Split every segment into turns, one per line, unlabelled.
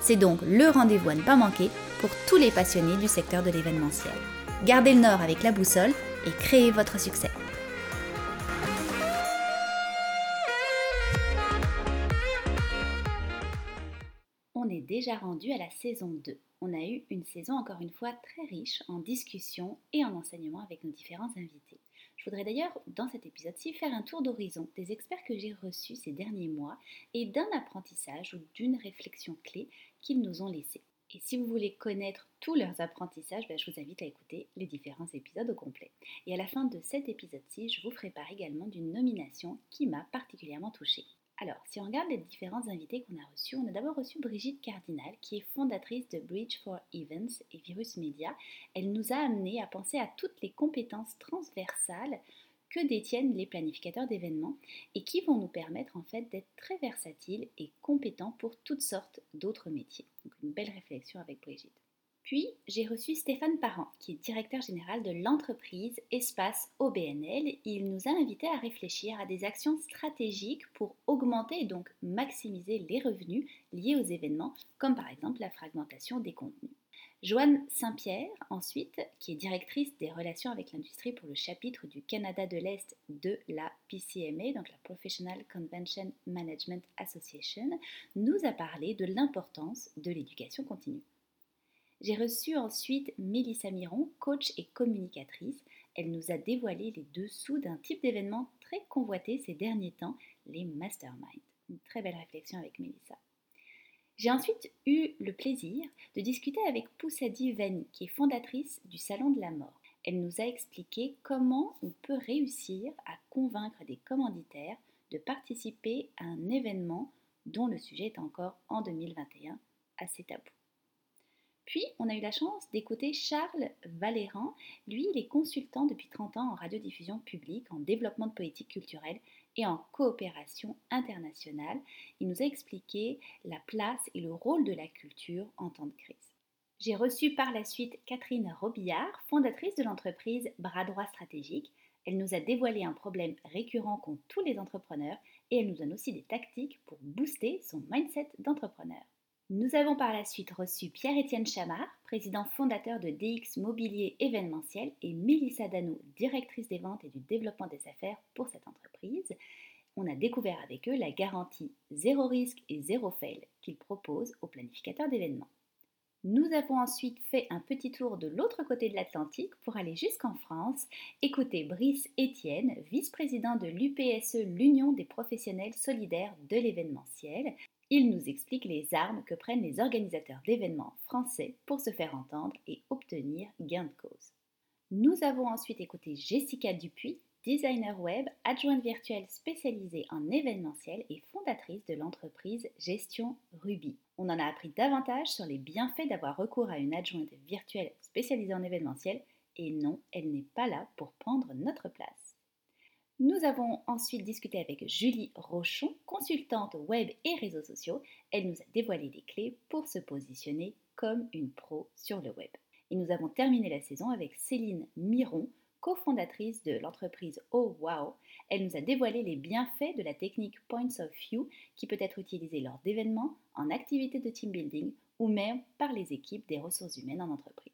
C'est donc le rendez-vous à ne pas manquer pour tous les passionnés du secteur de l'événementiel. Gardez le nord avec la boussole et créez votre succès. On est déjà rendu à la saison 2. On a eu une saison encore une fois très riche en discussions et en enseignements avec nos différents invités. Je voudrais d'ailleurs, dans cet épisode-ci, faire un tour d'horizon des experts que j'ai reçus ces derniers mois et d'un apprentissage ou d'une réflexion clé nous ont laissé. Et si vous voulez connaître tous leurs apprentissages, ben, je vous invite à écouter les différents épisodes au complet. Et à la fin de cet épisode-ci, je vous ferai part également d'une nomination qui m'a particulièrement touchée. Alors, si on regarde les différents invités qu'on a reçus, on a d'abord reçu Brigitte Cardinal, qui est fondatrice de Bridge for Events et Virus Media. Elle nous a amené à penser à toutes les compétences transversales que détiennent les planificateurs d'événements et qui vont nous permettre en fait d'être très versatiles et compétents pour toutes sortes d'autres métiers. Une belle réflexion avec Brigitte. Puis, j'ai reçu Stéphane Parent, qui est directeur général de l'entreprise Espace OBNL. Il nous a invités à réfléchir à des actions stratégiques pour augmenter et donc maximiser les revenus liés aux événements, comme par exemple la fragmentation des contenus. Joanne Saint-Pierre, ensuite, qui est directrice des relations avec l'industrie pour le chapitre du Canada de l'Est de la PCMA, donc la Professional Convention Management Association, nous a parlé de l'importance de l'éducation continue. J'ai reçu ensuite Mélissa Miron, coach et communicatrice. Elle nous a dévoilé les dessous d'un type d'événement très convoité ces derniers temps, les masterminds. Une très belle réflexion avec Mélissa. J'ai ensuite eu le plaisir de discuter avec Poussadi Vani, qui est fondatrice du Salon de la Mort. Elle nous a expliqué comment on peut réussir à convaincre des commanditaires de participer à un événement dont le sujet est encore en 2021 assez tabou. Puis, on a eu la chance d'écouter Charles Valéran. Lui, il est consultant depuis 30 ans en radiodiffusion publique, en développement de politique culturelle et en coopération internationale. Il nous a expliqué la place et le rôle de la culture en temps de crise. J'ai reçu par la suite Catherine Robillard, fondatrice de l'entreprise Bras Droit Stratégique. Elle nous a dévoilé un problème récurrent qu'ont tous les entrepreneurs et elle nous donne aussi des tactiques pour booster son mindset d'entrepreneur. Nous avons par la suite reçu Pierre-Étienne Chamard, président fondateur de DX Mobilier événementiel, et Mélissa Danou, directrice des ventes et du développement des affaires pour cette entreprise. On a découvert avec eux la garantie zéro risque et zéro fail qu'ils proposent aux planificateurs d'événements. Nous avons ensuite fait un petit tour de l'autre côté de l'Atlantique pour aller jusqu'en France, écouter Brice Etienne, vice-président de l'UPSE, l'Union des professionnels solidaires de l'événementiel, il nous explique les armes que prennent les organisateurs d'événements français pour se faire entendre et obtenir gain de cause. Nous avons ensuite écouté Jessica Dupuis, designer web, adjointe virtuelle spécialisée en événementiel et fondatrice de l'entreprise Gestion Ruby. On en a appris davantage sur les bienfaits d'avoir recours à une adjointe virtuelle spécialisée en événementiel et non, elle n'est pas là pour prendre notre place. Nous avons ensuite discuté avec Julie Rochon, consultante web et réseaux sociaux. Elle nous a dévoilé les clés pour se positionner comme une pro sur le web. Et nous avons terminé la saison avec Céline Miron, cofondatrice de l'entreprise Oh Wow. Elle nous a dévoilé les bienfaits de la technique Points of View qui peut être utilisée lors d'événements, en activités de team building ou même par les équipes des ressources humaines en entreprise.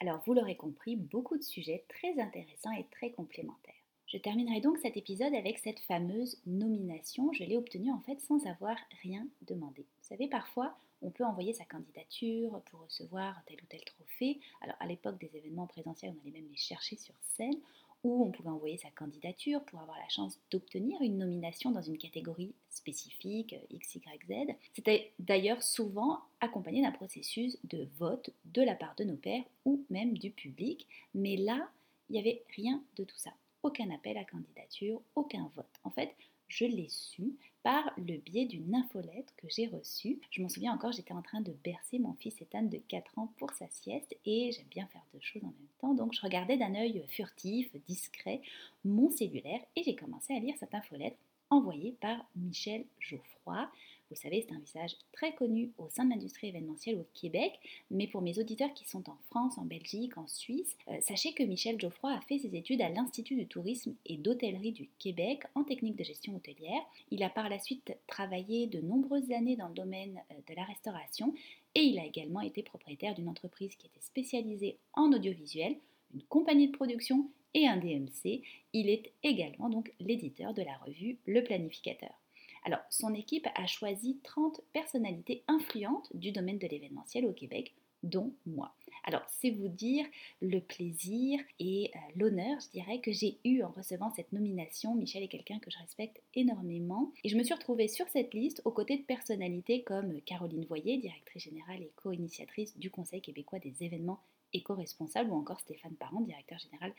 Alors vous l'aurez compris, beaucoup de sujets très intéressants et très complémentaires. Je terminerai donc cet épisode avec cette fameuse nomination. Je l'ai obtenue en fait sans avoir rien demandé. Vous savez, parfois, on peut envoyer sa candidature pour recevoir tel ou tel trophée. Alors à l'époque des événements présentiels, on allait même les chercher sur scène, ou on pouvait envoyer sa candidature pour avoir la chance d'obtenir une nomination dans une catégorie spécifique, XYZ. C'était d'ailleurs souvent accompagné d'un processus de vote de la part de nos pairs ou même du public, mais là, il n'y avait rien de tout ça aucun appel à candidature, aucun vote. En fait, je l'ai su par le biais d'une infolette que j'ai reçue. Je m'en souviens encore, j'étais en train de bercer mon fils Ethan de 4 ans pour sa sieste et j'aime bien faire deux choses en même temps. Donc je regardais d'un œil furtif, discret, mon cellulaire et j'ai commencé à lire cette infolette envoyée par Michel Geoffroy, vous savez, c'est un visage très connu au sein de l'industrie événementielle au Québec, mais pour mes auditeurs qui sont en France, en Belgique, en Suisse, euh, sachez que Michel Geoffroy a fait ses études à l'Institut du tourisme et d'hôtellerie du Québec en technique de gestion hôtelière. Il a par la suite travaillé de nombreuses années dans le domaine euh, de la restauration et il a également été propriétaire d'une entreprise qui était spécialisée en audiovisuel, une compagnie de production et un DMC. Il est également donc l'éditeur de la revue Le Planificateur. Alors, son équipe a choisi 30 personnalités influentes du domaine de l'événementiel au Québec, dont moi. Alors, c'est vous dire le plaisir et euh, l'honneur, je dirais, que j'ai eu en recevant cette nomination. Michel est quelqu'un que je respecte énormément. Et je me suis retrouvée sur cette liste aux côtés de personnalités comme Caroline Voyer, directrice générale et co-initiatrice du Conseil québécois des événements éco-responsable ou encore Stéphane Parent, directeur général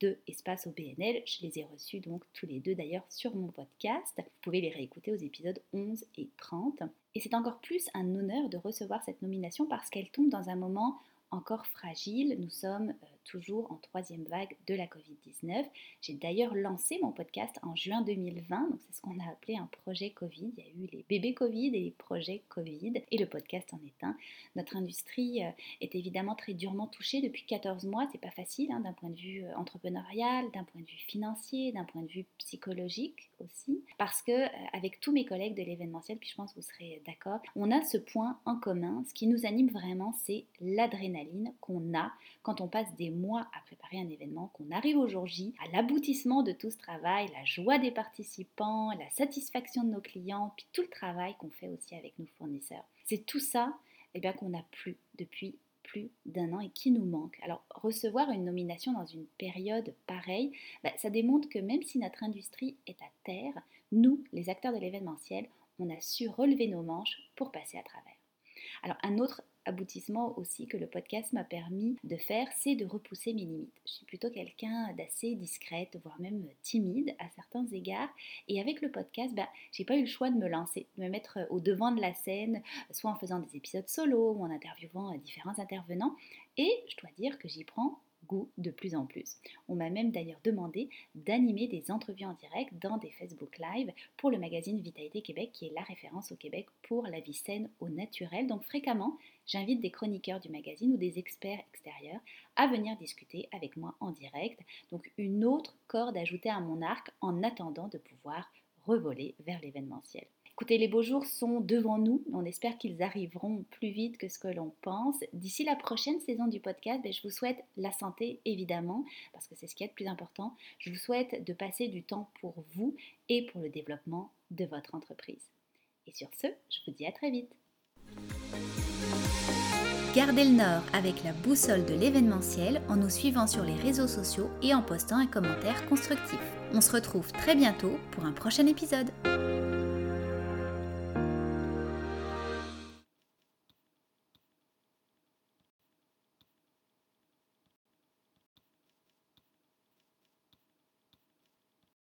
de Espace au BNL. Je les ai reçus donc tous les deux d'ailleurs sur mon podcast. Vous pouvez les réécouter aux épisodes 11 et 30. Et c'est encore plus un honneur de recevoir cette nomination parce qu'elle tombe dans un moment encore fragile. Nous sommes euh, toujours en troisième vague de la Covid-19. J'ai d'ailleurs lancé mon podcast en juin 2020, donc c'est ce qu'on a appelé un projet Covid. Il y a eu les bébés Covid et les projets Covid, et le podcast en est un. Notre industrie euh, est évidemment très durement touchée depuis 14 mois. C'est pas facile hein, d'un point de vue euh, entrepreneurial, d'un point de vue financier, d'un point de vue psychologique aussi, parce que avec tous mes collègues de l'événementiel, puis je pense que vous serez d'accord, on a ce point en commun. Ce qui nous anime vraiment, c'est l'adrénaline qu'on a quand on passe des mois à préparer un événement, qu'on arrive au jour J, à l'aboutissement de tout ce travail, la joie des participants, la satisfaction de nos clients, puis tout le travail qu'on fait aussi avec nos fournisseurs. C'est tout ça eh bien, qu'on n'a plus depuis plus d'un an et qui nous manque. Alors recevoir une nomination dans une période pareille, bah, ça démontre que même si notre industrie est à terre, nous, les acteurs de l'événementiel, on a su relever nos manches pour passer à travers. Alors un autre aboutissement aussi que le podcast m'a permis de faire, c'est de repousser mes limites. Je suis plutôt quelqu'un d'assez discrète, voire même timide à certains égards. Et avec le podcast, ben, j'ai pas eu le choix de me lancer, de me mettre au devant de la scène, soit en faisant des épisodes solo ou en interviewant différents intervenants. Et je dois dire que j'y prends de plus en plus. On m'a même d'ailleurs demandé d'animer des entrevues en direct dans des Facebook Live pour le magazine Vitalité Québec qui est la référence au Québec pour la vie saine au naturel. Donc fréquemment, j'invite des chroniqueurs du magazine ou des experts extérieurs à venir discuter avec moi en direct. Donc une autre corde ajoutée à mon arc en attendant de pouvoir revoler vers l'événementiel. Écoutez, les beaux jours sont devant nous. On espère qu'ils arriveront plus vite que ce que l'on pense. D'ici la prochaine saison du podcast, ben, je vous souhaite la santé, évidemment, parce que c'est ce qui est le plus important. Je vous souhaite de passer du temps pour vous et pour le développement de votre entreprise. Et sur ce, je vous dis à très vite.
Gardez le nord avec la boussole de l'événementiel en nous suivant sur les réseaux sociaux et en postant un commentaire constructif. On se retrouve très bientôt pour un prochain épisode.